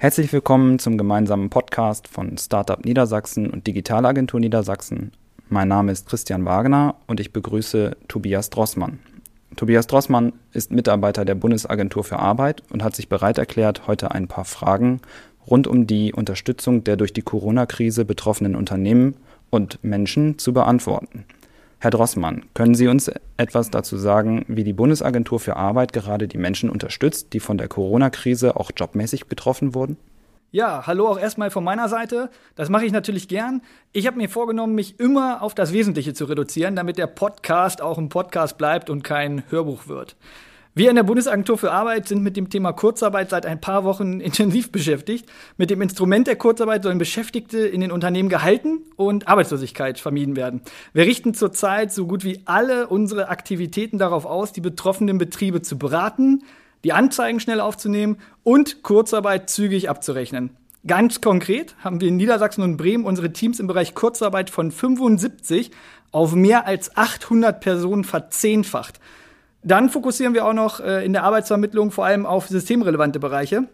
Herzlich willkommen zum gemeinsamen Podcast von Startup Niedersachsen und Digitalagentur Niedersachsen. Mein Name ist Christian Wagner und ich begrüße Tobias Drossmann. Tobias Drossmann ist Mitarbeiter der Bundesagentur für Arbeit und hat sich bereit erklärt, heute ein paar Fragen rund um die Unterstützung der durch die Corona-Krise betroffenen Unternehmen und Menschen zu beantworten. Herr Drossmann, können Sie uns etwas dazu sagen, wie die Bundesagentur für Arbeit gerade die Menschen unterstützt, die von der Corona-Krise auch jobmäßig betroffen wurden? Ja, hallo auch erstmal von meiner Seite. Das mache ich natürlich gern. Ich habe mir vorgenommen, mich immer auf das Wesentliche zu reduzieren, damit der Podcast auch ein Podcast bleibt und kein Hörbuch wird. Wir in der Bundesagentur für Arbeit sind mit dem Thema Kurzarbeit seit ein paar Wochen intensiv beschäftigt. Mit dem Instrument der Kurzarbeit sollen Beschäftigte in den Unternehmen gehalten und Arbeitslosigkeit vermieden werden. Wir richten zurzeit so gut wie alle unsere Aktivitäten darauf aus, die betroffenen Betriebe zu beraten, die Anzeigen schnell aufzunehmen und Kurzarbeit zügig abzurechnen. Ganz konkret haben wir in Niedersachsen und Bremen unsere Teams im Bereich Kurzarbeit von 75 auf mehr als 800 Personen verzehnfacht. Dann fokussieren wir auch noch äh, in der Arbeitsvermittlung vor allem auf systemrelevante Bereiche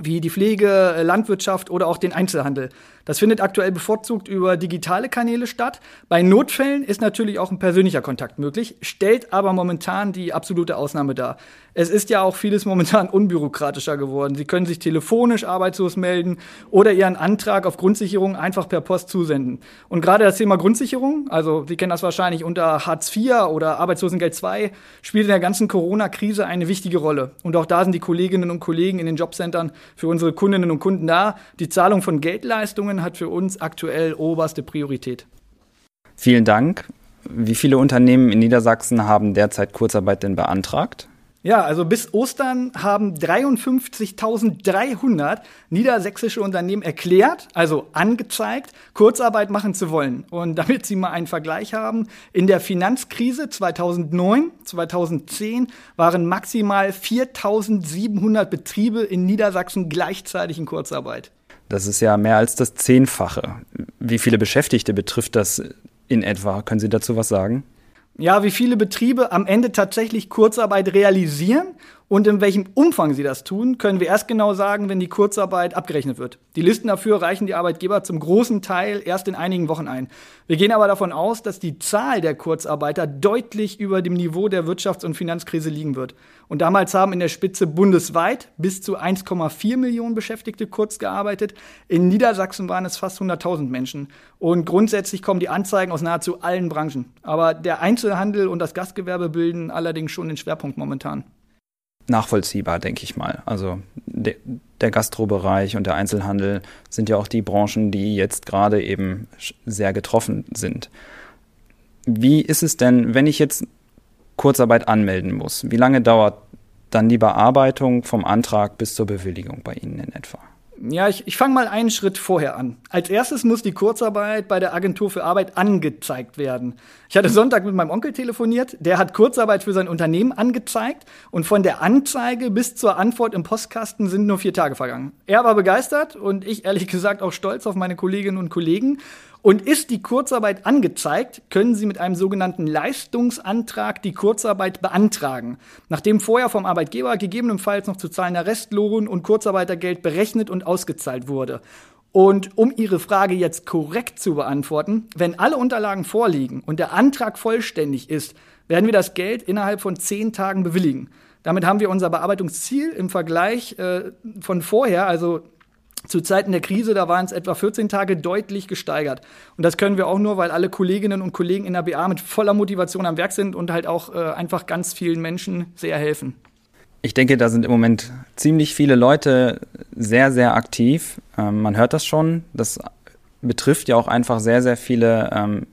wie die Pflege, äh, Landwirtschaft oder auch den Einzelhandel. Das findet aktuell bevorzugt über digitale Kanäle statt. Bei Notfällen ist natürlich auch ein persönlicher Kontakt möglich, stellt aber momentan die absolute Ausnahme dar. Es ist ja auch vieles momentan unbürokratischer geworden. Sie können sich telefonisch arbeitslos melden oder Ihren Antrag auf Grundsicherung einfach per Post zusenden. Und gerade das Thema Grundsicherung, also Sie kennen das wahrscheinlich unter Hartz IV oder Arbeitslosengeld II, spielt in der ganzen Corona-Krise eine wichtige Rolle. Und auch da sind die Kolleginnen und Kollegen in den Jobcentern für unsere Kundinnen und Kunden da. Die Zahlung von Geldleistungen hat für uns aktuell oberste Priorität. Vielen Dank. Wie viele Unternehmen in Niedersachsen haben derzeit Kurzarbeit denn beantragt? Ja, also bis Ostern haben 53.300 niedersächsische Unternehmen erklärt, also angezeigt, Kurzarbeit machen zu wollen. Und damit Sie mal einen Vergleich haben, in der Finanzkrise 2009, 2010 waren maximal 4.700 Betriebe in Niedersachsen gleichzeitig in Kurzarbeit. Das ist ja mehr als das Zehnfache. Wie viele Beschäftigte betrifft das in etwa? Können Sie dazu was sagen? Ja, wie viele Betriebe am Ende tatsächlich Kurzarbeit realisieren und in welchem Umfang sie das tun, können wir erst genau sagen, wenn die Kurzarbeit abgerechnet wird. Die Listen dafür reichen die Arbeitgeber zum großen Teil erst in einigen Wochen ein. Wir gehen aber davon aus, dass die Zahl der Kurzarbeiter deutlich über dem Niveau der Wirtschafts- und Finanzkrise liegen wird. Und damals haben in der Spitze bundesweit bis zu 1,4 Millionen Beschäftigte kurz gearbeitet. In Niedersachsen waren es fast 100.000 Menschen. Und grundsätzlich kommen die Anzeigen aus nahezu allen Branchen. Aber der Einzelhandel und das Gastgewerbe bilden allerdings schon den Schwerpunkt momentan nachvollziehbar, denke ich mal. Also de, der Gastrobereich und der Einzelhandel sind ja auch die Branchen, die jetzt gerade eben sehr getroffen sind. Wie ist es denn, wenn ich jetzt Kurzarbeit anmelden muss? Wie lange dauert dann die Bearbeitung vom Antrag bis zur Bewilligung bei Ihnen in etwa? Ja, ich, ich fange mal einen Schritt vorher an. Als erstes muss die Kurzarbeit bei der Agentur für Arbeit angezeigt werden. Ich hatte Sonntag mit meinem Onkel telefoniert, der hat Kurzarbeit für sein Unternehmen angezeigt und von der Anzeige bis zur Antwort im Postkasten sind nur vier Tage vergangen. Er war begeistert und ich ehrlich gesagt auch stolz auf meine Kolleginnen und Kollegen. Und ist die Kurzarbeit angezeigt, können Sie mit einem sogenannten Leistungsantrag die Kurzarbeit beantragen, nachdem vorher vom Arbeitgeber gegebenenfalls noch zu zahlender Restlohn und Kurzarbeitergeld berechnet und ausgezahlt wurde. Und um Ihre Frage jetzt korrekt zu beantworten, wenn alle Unterlagen vorliegen und der Antrag vollständig ist, werden wir das Geld innerhalb von zehn Tagen bewilligen. Damit haben wir unser Bearbeitungsziel im Vergleich äh, von vorher, also zu Zeiten der Krise, da waren es etwa 14 Tage deutlich gesteigert. Und das können wir auch nur, weil alle Kolleginnen und Kollegen in der BA mit voller Motivation am Werk sind und halt auch äh, einfach ganz vielen Menschen sehr helfen. Ich denke, da sind im Moment ziemlich viele Leute sehr, sehr aktiv. Ähm, man hört das schon. Das betrifft ja auch einfach sehr, sehr viele ähm,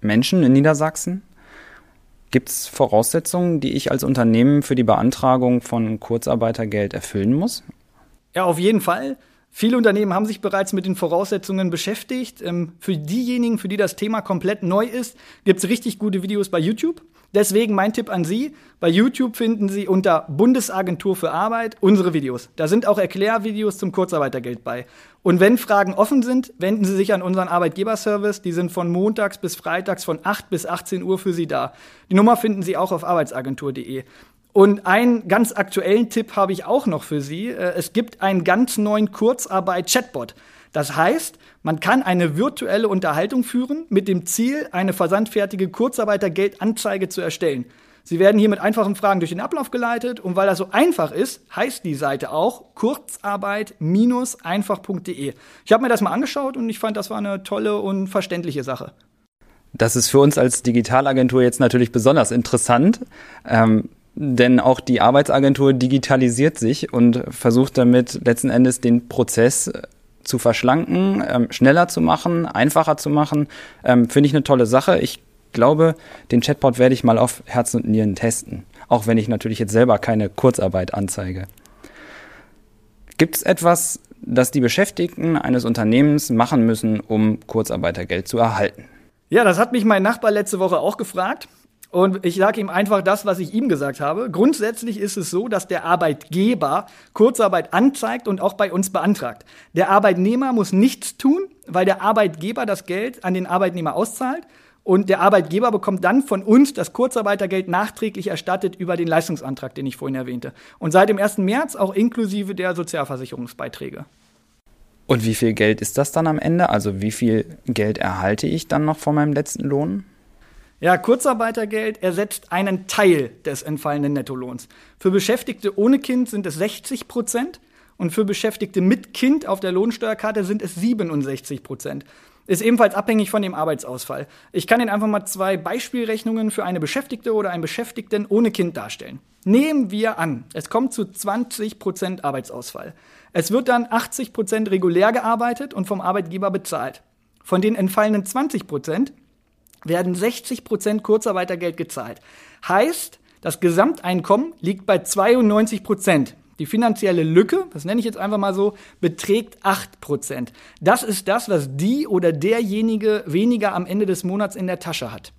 Menschen in Niedersachsen. Gibt es Voraussetzungen, die ich als Unternehmen für die Beantragung von Kurzarbeitergeld erfüllen muss? Ja, auf jeden Fall. Viele Unternehmen haben sich bereits mit den Voraussetzungen beschäftigt. Ähm, für diejenigen, für die das Thema komplett neu ist, gibt es richtig gute Videos bei YouTube. Deswegen mein Tipp an Sie, bei YouTube finden Sie unter Bundesagentur für Arbeit unsere Videos. Da sind auch Erklärvideos zum Kurzarbeitergeld bei. Und wenn Fragen offen sind, wenden Sie sich an unseren Arbeitgeberservice. Die sind von montags bis freitags von 8 bis 18 Uhr für Sie da. Die Nummer finden Sie auch auf arbeitsagentur.de. Und einen ganz aktuellen Tipp habe ich auch noch für Sie. Äh, es gibt einen ganz neuen Kurzarbeit-Chatbot. Das heißt, man kann eine virtuelle Unterhaltung führen mit dem Ziel, eine versandfertige Kurzarbeitergeldanzeige zu erstellen. Sie werden hier mit einfachen Fragen durch den Ablauf geleitet und weil das so einfach ist, heißt die Seite auch kurzarbeit-einfach.de. Ich habe mir das mal angeschaut und ich fand, das war eine tolle und verständliche Sache. Das ist für uns als Digitalagentur jetzt natürlich besonders interessant. Ähm, denn auch die Arbeitsagentur digitalisiert sich und versucht damit letzten Endes den Prozess äh, zu verschlanken, ähm, schneller zu machen, einfacher zu machen. Ähm, Finde ich eine tolle Sache. Ich glaube, den Chatbot werde ich mal auf Herz und Nieren testen. Auch wenn ich natürlich jetzt selber keine Kurzarbeit anzeige. Gibt es etwas, das die Beschäftigten eines Unternehmens machen müssen, um Kurzarbeitergeld zu erhalten? Ja, das hat mich mein Nachbar letzte Woche auch gefragt. Und ich sage ihm einfach das, was ich ihm gesagt habe. Grundsätzlich ist es so, dass der Arbeitgeber Kurzarbeit anzeigt und auch bei uns beantragt. Der Arbeitnehmer muss nichts tun, weil der Arbeitgeber das Geld an den Arbeitnehmer auszahlt. Und der Arbeitgeber bekommt dann von uns das Kurzarbeitergeld nachträglich erstattet über den Leistungsantrag, den ich vorhin erwähnte. Und seit dem 1. März auch inklusive der Sozialversicherungsbeiträge. Und wie viel Geld ist das dann am Ende? Also wie viel Geld erhalte ich dann noch von meinem letzten Lohn? Ja, Kurzarbeitergeld ersetzt einen Teil des entfallenen Nettolohns. Für Beschäftigte ohne Kind sind es 60 Prozent und für Beschäftigte mit Kind auf der Lohnsteuerkarte sind es 67 Prozent. Ist ebenfalls abhängig von dem Arbeitsausfall. Ich kann Ihnen einfach mal zwei Beispielrechnungen für eine Beschäftigte oder einen Beschäftigten ohne Kind darstellen. Nehmen wir an, es kommt zu 20 Prozent Arbeitsausfall. Es wird dann 80 Prozent regulär gearbeitet und vom Arbeitgeber bezahlt. Von den entfallenen 20 Prozent werden 60 Prozent Kurzarbeitergeld gezahlt. Heißt, das Gesamteinkommen liegt bei 92 Prozent. Die finanzielle Lücke, das nenne ich jetzt einfach mal so, beträgt 8 Prozent. Das ist das, was die oder derjenige weniger am Ende des Monats in der Tasche hat.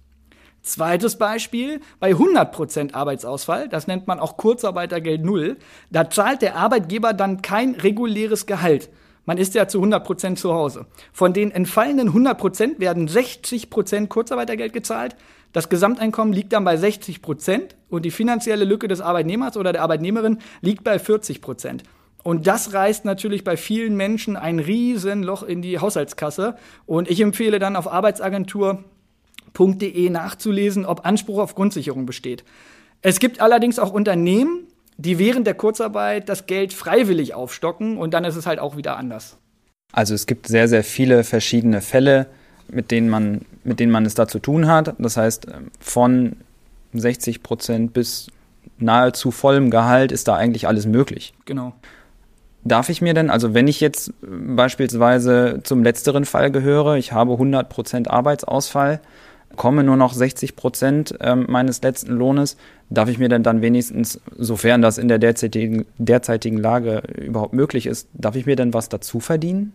Zweites Beispiel, bei 100 Prozent Arbeitsausfall, das nennt man auch Kurzarbeitergeld Null, da zahlt der Arbeitgeber dann kein reguläres Gehalt, man ist ja zu 100 Prozent zu Hause. Von den entfallenen 100 Prozent werden 60 Prozent Kurzarbeitergeld gezahlt. Das Gesamteinkommen liegt dann bei 60 Prozent und die finanzielle Lücke des Arbeitnehmers oder der Arbeitnehmerin liegt bei 40 Prozent. Und das reißt natürlich bei vielen Menschen ein Riesenloch in die Haushaltskasse. Und ich empfehle dann auf arbeitsagentur.de nachzulesen, ob Anspruch auf Grundsicherung besteht. Es gibt allerdings auch Unternehmen, die während der Kurzarbeit das Geld freiwillig aufstocken und dann ist es halt auch wieder anders. Also es gibt sehr, sehr viele verschiedene Fälle, mit denen man, mit denen man es da zu tun hat. Das heißt, von 60 Prozent bis nahezu vollem Gehalt ist da eigentlich alles möglich. Genau. Darf ich mir denn, also wenn ich jetzt beispielsweise zum letzteren Fall gehöre, ich habe 100 Prozent Arbeitsausfall, komme nur noch 60 Prozent ähm, meines letzten Lohnes, darf ich mir denn dann wenigstens, sofern das in der derzeitigen, derzeitigen Lage überhaupt möglich ist, darf ich mir denn was dazu verdienen?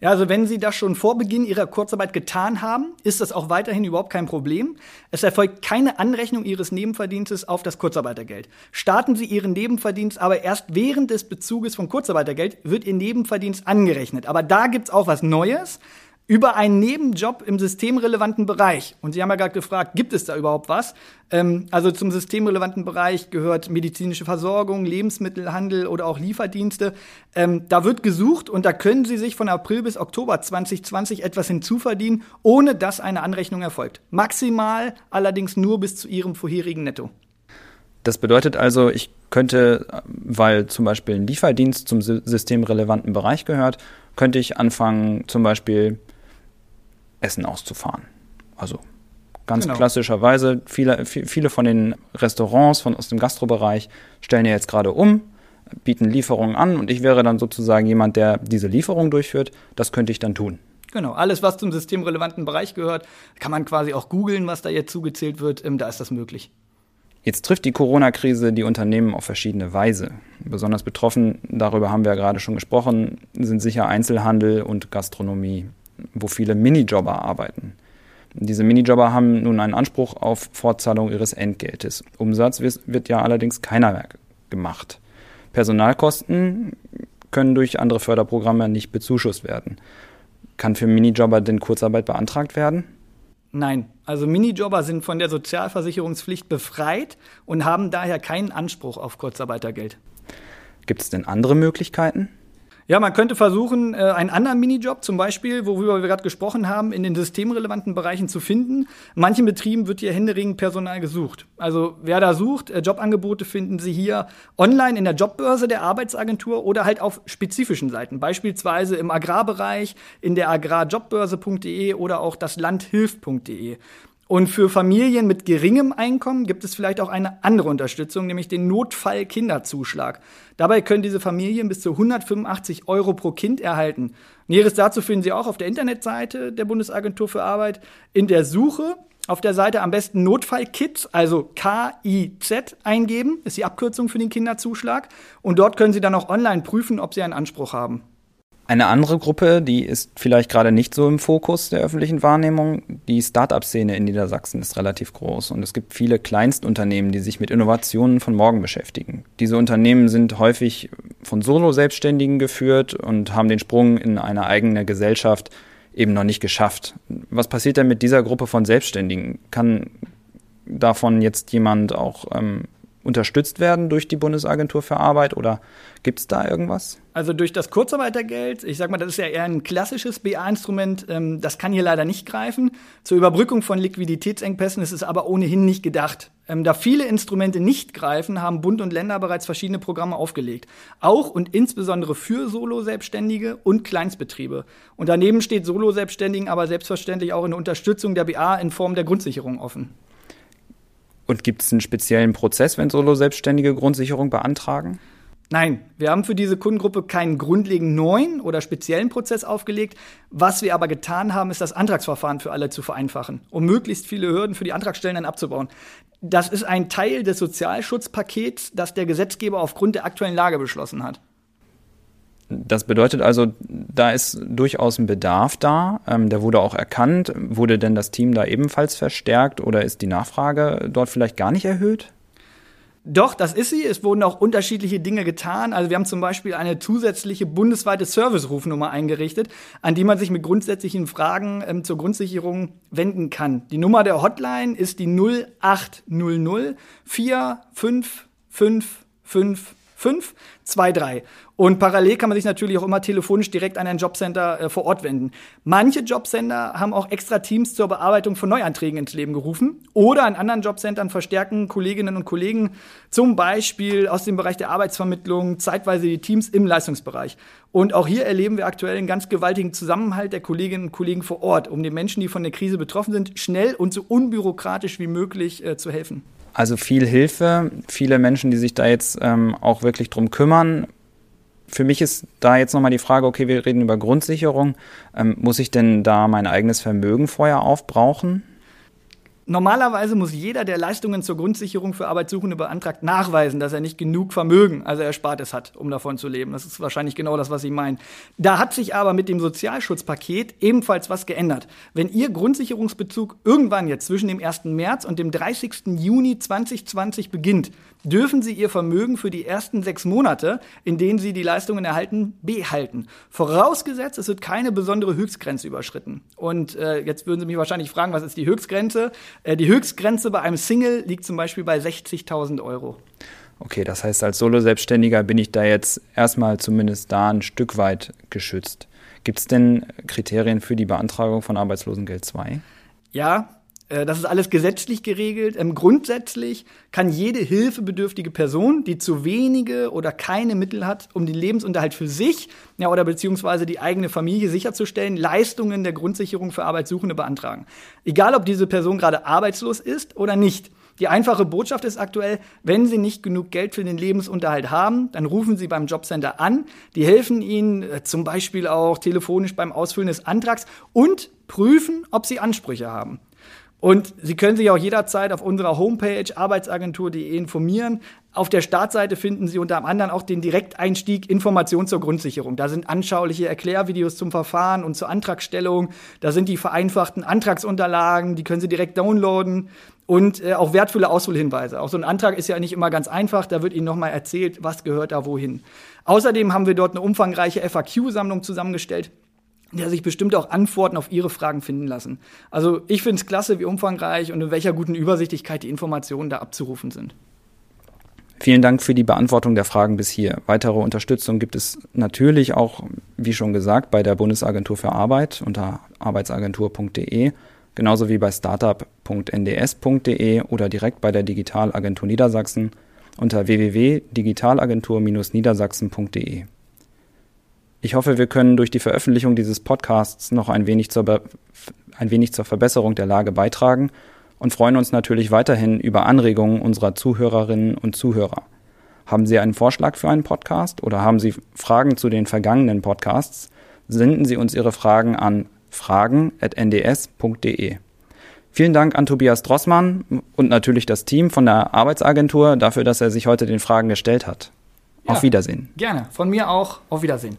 Ja, also wenn Sie das schon vor Beginn Ihrer Kurzarbeit getan haben, ist das auch weiterhin überhaupt kein Problem. Es erfolgt keine Anrechnung Ihres Nebenverdienstes auf das Kurzarbeitergeld. Starten Sie Ihren Nebenverdienst aber erst während des Bezuges vom Kurzarbeitergeld, wird Ihr Nebenverdienst angerechnet. Aber da gibt's auch was Neues über einen Nebenjob im systemrelevanten Bereich. Und Sie haben ja gerade gefragt, gibt es da überhaupt was? Ähm, also zum systemrelevanten Bereich gehört medizinische Versorgung, Lebensmittelhandel oder auch Lieferdienste. Ähm, da wird gesucht und da können Sie sich von April bis Oktober 2020 etwas hinzuverdienen, ohne dass eine Anrechnung erfolgt. Maximal allerdings nur bis zu Ihrem vorherigen Netto. Das bedeutet also, ich könnte, weil zum Beispiel ein Lieferdienst zum systemrelevanten Bereich gehört, könnte ich anfangen, zum Beispiel Essen auszufahren. Also ganz genau. klassischerweise, viele, viele von den Restaurants von, aus dem Gastrobereich stellen ja jetzt gerade um, bieten Lieferungen an und ich wäre dann sozusagen jemand, der diese Lieferung durchführt. Das könnte ich dann tun. Genau, alles, was zum systemrelevanten Bereich gehört, kann man quasi auch googeln, was da jetzt zugezählt wird. Ähm, da ist das möglich. Jetzt trifft die Corona-Krise die Unternehmen auf verschiedene Weise. Besonders betroffen, darüber haben wir ja gerade schon gesprochen, sind sicher Einzelhandel und Gastronomie wo viele Minijobber arbeiten. Diese Minijobber haben nun einen Anspruch auf Fortzahlung ihres Entgeltes. Umsatz wird ja allerdings keiner mehr gemacht. Personalkosten können durch andere Förderprogramme nicht bezuschusst werden. Kann für Minijobber denn Kurzarbeit beantragt werden? Nein, also Minijobber sind von der Sozialversicherungspflicht befreit und haben daher keinen Anspruch auf Kurzarbeitergeld. Gibt es denn andere Möglichkeiten? Ja, man könnte versuchen, äh, einen anderen Minijob zum Beispiel, worüber wir gerade gesprochen haben, in den systemrelevanten Bereichen zu finden. In manchen Betrieben wird hier händeringend Personal gesucht. Also wer da sucht, äh, Jobangebote finden Sie hier online in der Jobbörse der Arbeitsagentur oder halt auf spezifischen Seiten, beispielsweise im Agrarbereich, in der agrarjobbörse.de oder auch das Landhilft.de. Und für Familien mit geringem Einkommen gibt es vielleicht auch eine andere Unterstützung, nämlich den Notfall-Kinderzuschlag. Dabei können diese Familien bis zu 185 Euro pro Kind erhalten. Näheres dazu finden Sie auch auf der Internetseite der Bundesagentur für Arbeit. In der Suche auf der Seite am besten Notfall-Kit, also K-I-Z, eingeben, ist die Abkürzung für den Kinderzuschlag. Und dort können Sie dann auch online prüfen, ob Sie einen Anspruch haben. Eine andere Gruppe, die ist vielleicht gerade nicht so im Fokus der öffentlichen Wahrnehmung. Die Start-up-Szene in Niedersachsen ist relativ groß und es gibt viele Kleinstunternehmen, die sich mit Innovationen von morgen beschäftigen. Diese Unternehmen sind häufig von Solo-Selbstständigen geführt und haben den Sprung in eine eigene Gesellschaft eben noch nicht geschafft. Was passiert denn mit dieser Gruppe von Selbstständigen? Kann davon jetzt jemand auch ähm, unterstützt werden durch die Bundesagentur für Arbeit oder gibt es da irgendwas? Also durch das Kurzarbeitergeld, ich sag mal, das ist ja eher ein klassisches BA-Instrument, ähm, das kann hier leider nicht greifen. Zur Überbrückung von Liquiditätsengpässen ist es aber ohnehin nicht gedacht. Ähm, da viele Instrumente nicht greifen, haben Bund und Länder bereits verschiedene Programme aufgelegt. Auch und insbesondere für Solo-Selbstständige und Kleinstbetriebe. Und daneben steht Solo-Selbstständigen aber selbstverständlich auch eine Unterstützung der BA in Form der Grundsicherung offen. Und gibt es einen speziellen Prozess, wenn Solo-Selbstständige Grundsicherung beantragen? Nein, wir haben für diese Kundengruppe keinen grundlegend neuen oder speziellen Prozess aufgelegt. Was wir aber getan haben, ist das Antragsverfahren für alle zu vereinfachen, um möglichst viele Hürden für die Antragstellenden abzubauen. Das ist ein Teil des Sozialschutzpakets, das der Gesetzgeber aufgrund der aktuellen Lage beschlossen hat. Das bedeutet also, da ist durchaus ein Bedarf da. Ähm, der wurde auch erkannt. Wurde denn das Team da ebenfalls verstärkt oder ist die Nachfrage dort vielleicht gar nicht erhöht? Doch, das ist sie. Es wurden auch unterschiedliche Dinge getan. Also wir haben zum Beispiel eine zusätzliche bundesweite Service-Rufnummer eingerichtet, an die man sich mit grundsätzlichen Fragen ähm, zur Grundsicherung wenden kann. Die Nummer der Hotline ist die 0800 45555 523. Und parallel kann man sich natürlich auch immer telefonisch direkt an ein Jobcenter äh, vor Ort wenden. Manche Jobcenter haben auch extra Teams zur Bearbeitung von Neuanträgen ins Leben gerufen. Oder an anderen Jobcentern verstärken Kolleginnen und Kollegen zum Beispiel aus dem Bereich der Arbeitsvermittlung zeitweise die Teams im Leistungsbereich. Und auch hier erleben wir aktuell einen ganz gewaltigen Zusammenhalt der Kolleginnen und Kollegen vor Ort, um den Menschen, die von der Krise betroffen sind, schnell und so unbürokratisch wie möglich äh, zu helfen. Also viel Hilfe, viele Menschen, die sich da jetzt ähm, auch wirklich drum kümmern. Für mich ist da jetzt nochmal die Frage, okay, wir reden über Grundsicherung. Ähm, muss ich denn da mein eigenes Vermögen vorher aufbrauchen? Normalerweise muss jeder, der Leistungen zur Grundsicherung für Arbeitssuchende beantragt, nachweisen, dass er nicht genug Vermögen, also Erspartes hat, um davon zu leben. Das ist wahrscheinlich genau das, was Sie meinen. Da hat sich aber mit dem Sozialschutzpaket ebenfalls was geändert. Wenn Ihr Grundsicherungsbezug irgendwann jetzt zwischen dem 1. März und dem 30. Juni 2020 beginnt, dürfen Sie Ihr Vermögen für die ersten sechs Monate, in denen Sie die Leistungen erhalten, behalten. Vorausgesetzt, es wird keine besondere Höchstgrenze überschritten. Und äh, jetzt würden Sie mich wahrscheinlich fragen, was ist die Höchstgrenze? Äh, die Höchstgrenze bei einem Single liegt zum Beispiel bei 60.000 Euro. Okay, das heißt, als Solo-Selbstständiger bin ich da jetzt erstmal zumindest da ein Stück weit geschützt. Gibt es denn Kriterien für die Beantragung von Arbeitslosengeld 2? Ja, das ist alles gesetzlich geregelt. Ähm, grundsätzlich kann jede hilfebedürftige Person, die zu wenige oder keine Mittel hat, um den Lebensunterhalt für sich ja, oder beziehungsweise die eigene Familie sicherzustellen, Leistungen der Grundsicherung für Arbeitssuchende beantragen. Egal, ob diese Person gerade arbeitslos ist oder nicht. Die einfache Botschaft ist aktuell, wenn Sie nicht genug Geld für den Lebensunterhalt haben, dann rufen Sie beim Jobcenter an. Die helfen Ihnen äh, zum Beispiel auch telefonisch beim Ausfüllen des Antrags und prüfen, ob Sie Ansprüche haben. Und Sie können sich auch jederzeit auf unserer Homepage arbeitsagentur.de informieren. Auf der Startseite finden Sie unter anderem auch den Direkteinstieg Information zur Grundsicherung. Da sind anschauliche Erklärvideos zum Verfahren und zur Antragstellung. Da sind die vereinfachten Antragsunterlagen, die können Sie direkt downloaden und äh, auch wertvolle Auswahlhinweise. Auch so ein Antrag ist ja nicht immer ganz einfach. Da wird Ihnen nochmal erzählt, was gehört da wohin. Außerdem haben wir dort eine umfangreiche FAQ-Sammlung zusammengestellt der sich bestimmt auch Antworten auf Ihre Fragen finden lassen. Also ich finde es klasse, wie umfangreich und in welcher guten Übersichtlichkeit die Informationen da abzurufen sind. Vielen Dank für die Beantwortung der Fragen bis hier. Weitere Unterstützung gibt es natürlich auch, wie schon gesagt, bei der Bundesagentur für Arbeit unter arbeitsagentur.de, genauso wie bei startup.nds.de oder direkt bei der Digitalagentur Niedersachsen unter www.digitalagentur-niedersachsen.de. Ich hoffe, wir können durch die Veröffentlichung dieses Podcasts noch ein wenig zur, ein wenig zur Verbesserung der Lage beitragen und freuen uns natürlich weiterhin über Anregungen unserer Zuhörerinnen und Zuhörer. Haben Sie einen Vorschlag für einen Podcast oder haben Sie Fragen zu den vergangenen Podcasts? Senden Sie uns Ihre Fragen an fragen.nds.de. Vielen Dank an Tobias Drossmann und natürlich das Team von der Arbeitsagentur dafür, dass er sich heute den Fragen gestellt hat. Ja, Auf Wiedersehen. Gerne. Von mir auch. Auf Wiedersehen.